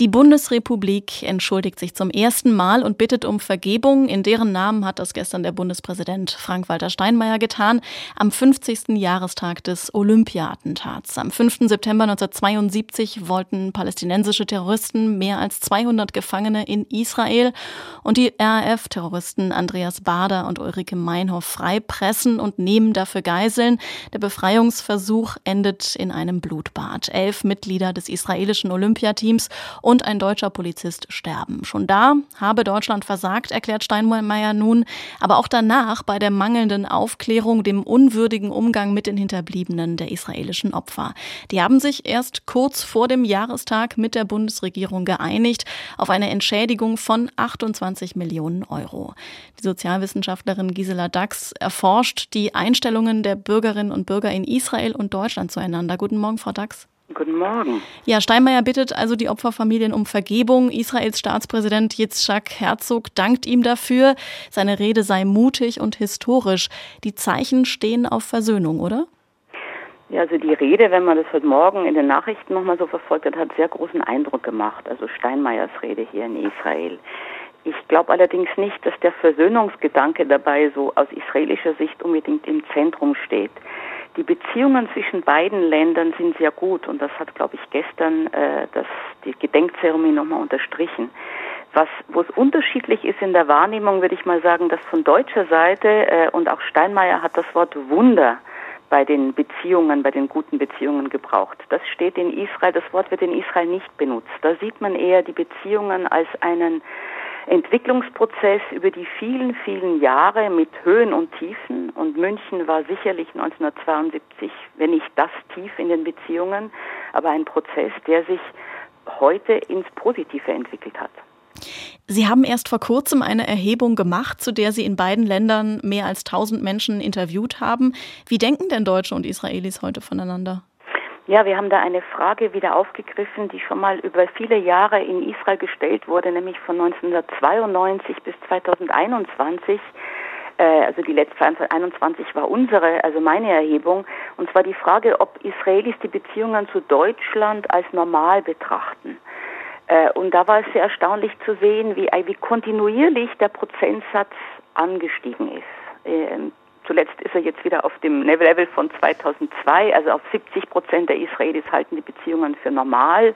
Die Bundesrepublik entschuldigt sich zum ersten Mal und bittet um Vergebung. In deren Namen hat das gestern der Bundespräsident Frank-Walter Steinmeier getan, am 50. Jahrestag des Olympia-Attentats. Am 5. September 1972 wollten palästinensische Terroristen mehr als 200 Gefangene in Israel und die RAF-Terroristen Andreas Bader und Ulrike Meinhoff freipressen und nehmen dafür Geiseln. Der Befreiungsversuch endet in einem Blutbad. Elf Mitglieder des israelischen Olympiateams und ein deutscher Polizist sterben. Schon da habe Deutschland versagt, erklärt Steinmeier nun, aber auch danach bei der mangelnden Aufklärung, dem unwürdigen Umgang mit den Hinterbliebenen der israelischen Opfer. Die haben sich erst kurz vor dem Jahrestag mit der Bundesregierung geeinigt auf eine Entschädigung von 28 Millionen Euro. Die Sozialwissenschaftlerin Gisela Dax erforscht die Einstellungen der Bürgerinnen und Bürger in Israel und Deutschland zueinander. Guten Morgen, Frau Dax. Guten Morgen. Ja, Steinmeier bittet also die Opferfamilien um Vergebung. Israels Staatspräsident Yitzhak Herzog dankt ihm dafür. Seine Rede sei mutig und historisch. Die Zeichen stehen auf Versöhnung, oder? Ja, also die Rede, wenn man das heute Morgen in den Nachrichten nochmal so verfolgt hat, hat sehr großen Eindruck gemacht. Also Steinmeiers Rede hier in Israel. Ich glaube allerdings nicht, dass der Versöhnungsgedanke dabei so aus israelischer Sicht unbedingt im Zentrum steht. Die Beziehungen zwischen beiden Ländern sind sehr gut und das hat, glaube ich, gestern äh, das, die Gedenkzeremonie nochmal unterstrichen. Was, wo es unterschiedlich ist in der Wahrnehmung, würde ich mal sagen, dass von deutscher Seite äh, und auch Steinmeier hat das Wort Wunder bei den Beziehungen, bei den guten Beziehungen gebraucht. Das steht in Israel, das Wort wird in Israel nicht benutzt. Da sieht man eher die Beziehungen als einen Entwicklungsprozess über die vielen, vielen Jahre mit Höhen und Tiefen. Und München war sicherlich 1972, wenn nicht das Tief in den Beziehungen, aber ein Prozess, der sich heute ins Positive entwickelt hat. Sie haben erst vor kurzem eine Erhebung gemacht, zu der Sie in beiden Ländern mehr als 1000 Menschen interviewt haben. Wie denken denn Deutsche und Israelis heute voneinander? Ja, wir haben da eine Frage wieder aufgegriffen, die schon mal über viele Jahre in Israel gestellt wurde, nämlich von 1992 bis 2021. Äh, also die letzte 2021 war unsere, also meine Erhebung, und zwar die Frage, ob Israelis die Beziehungen zu Deutschland als normal betrachten. Äh, und da war es sehr erstaunlich zu sehen, wie, wie kontinuierlich der Prozentsatz angestiegen ist. Zuletzt ist er jetzt wieder auf dem Level von 2002, also auf 70 Prozent der Israelis halten die Beziehungen für normal.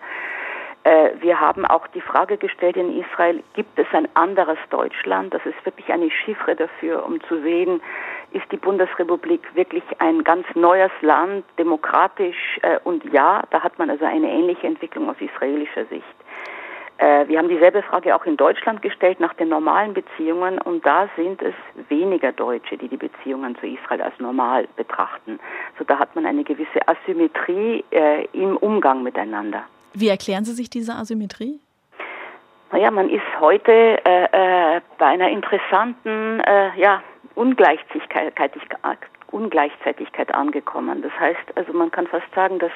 Äh, wir haben auch die Frage gestellt in Israel, gibt es ein anderes Deutschland? Das ist wirklich eine Chiffre dafür, um zu sehen, ist die Bundesrepublik wirklich ein ganz neues Land, demokratisch äh, und ja, da hat man also eine ähnliche Entwicklung aus israelischer Sicht. Äh, wir haben dieselbe Frage auch in Deutschland gestellt nach den normalen Beziehungen und da sind es weniger Deutsche, die die Beziehungen zu Israel als normal betrachten. So da hat man eine gewisse Asymmetrie äh, im Umgang miteinander. Wie erklären Sie sich diese Asymmetrie? Naja, man ist heute äh, äh, bei einer interessanten äh, ja, Ungleichzeitigkeit, Ungleichzeitigkeit angekommen. Das heißt, also man kann fast sagen, dass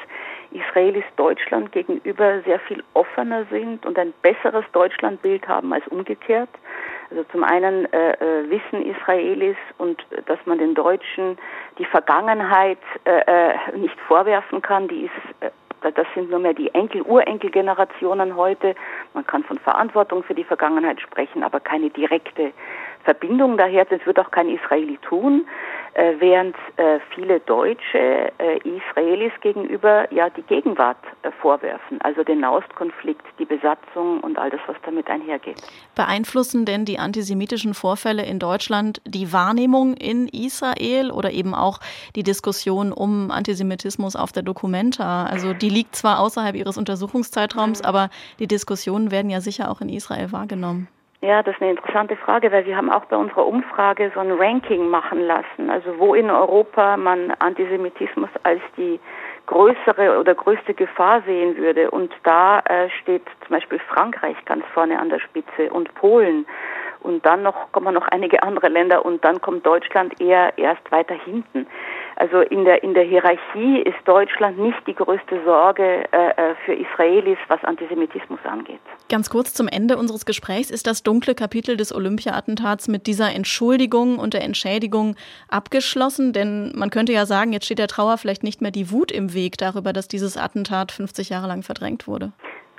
Israelis Deutschland gegenüber sehr viel offener sind und ein besseres Deutschlandbild haben als umgekehrt. Also zum einen äh, äh wissen Israelis und dass man den Deutschen die Vergangenheit äh, äh nicht vorwerfen kann, die ist äh, das sind nur mehr die Enkel, Urenkelgenerationen heute. Man kann von Verantwortung für die Vergangenheit sprechen, aber keine direkte Verbindung daher. Das wird auch kein Israeli tun. Äh, während äh, viele Deutsche äh, Israelis gegenüber ja die Gegenwart vorwerfen, also den Nahostkonflikt, die Besatzung und all das, was damit einhergeht. Beeinflussen denn die antisemitischen Vorfälle in Deutschland die Wahrnehmung in Israel oder eben auch die Diskussion um Antisemitismus auf der Documenta? Also die liegt zwar außerhalb ihres Untersuchungszeitraums, mhm. aber die Diskussionen werden ja sicher auch in Israel wahrgenommen. Ja, das ist eine interessante Frage, weil wir haben auch bei unserer Umfrage so ein Ranking machen lassen, also wo in Europa man Antisemitismus als die größere oder größte Gefahr sehen würde. Und da äh, steht zum Beispiel Frankreich ganz vorne an der Spitze und Polen. Und dann noch kommen noch einige andere Länder und dann kommt Deutschland eher erst weiter hinten. Also in der, in der Hierarchie ist Deutschland nicht die größte Sorge äh, äh, für Israelis, was Antisemitismus angeht. Ganz kurz zum Ende unseres Gesprächs ist das dunkle Kapitel des Olympia-Attentats mit dieser Entschuldigung und der Entschädigung abgeschlossen? Denn man könnte ja sagen, jetzt steht der Trauer vielleicht nicht mehr die Wut im Weg darüber, dass dieses Attentat 50 Jahre lang verdrängt wurde.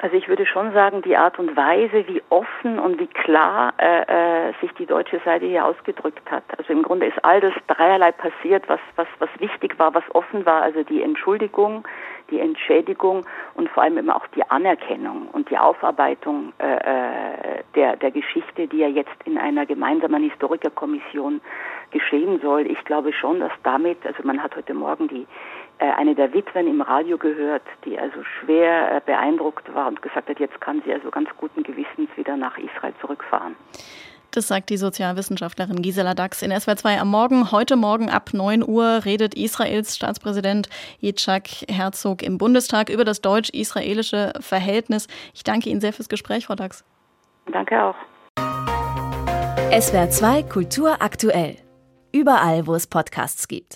Also ich würde schon sagen, die Art und Weise, wie offen und wie klar äh, äh, sich die deutsche Seite hier ausgedrückt hat. Also im Grunde ist all das dreierlei passiert, was, was, was wichtig war, was offen war. Also die Entschuldigung, die Entschädigung und vor allem eben auch die Anerkennung und die Aufarbeitung äh, äh der, der Geschichte, die ja jetzt in einer gemeinsamen Historikerkommission geschehen soll. Ich glaube schon, dass damit, also man hat heute Morgen die eine der Witwen im Radio gehört, die also schwer äh, beeindruckt war und gesagt hat, jetzt kann sie also ganz guten Gewissens wieder nach Israel zurückfahren. Das sagt die Sozialwissenschaftlerin Gisela Dax in SWR 2 am Morgen. Heute Morgen ab 9 Uhr redet Israels Staatspräsident Yitzhak Herzog im Bundestag über das deutsch-israelische Verhältnis. Ich danke Ihnen sehr fürs Gespräch, Frau Dax. Danke auch. SWR 2 Kultur aktuell. Überall, wo es Podcasts gibt.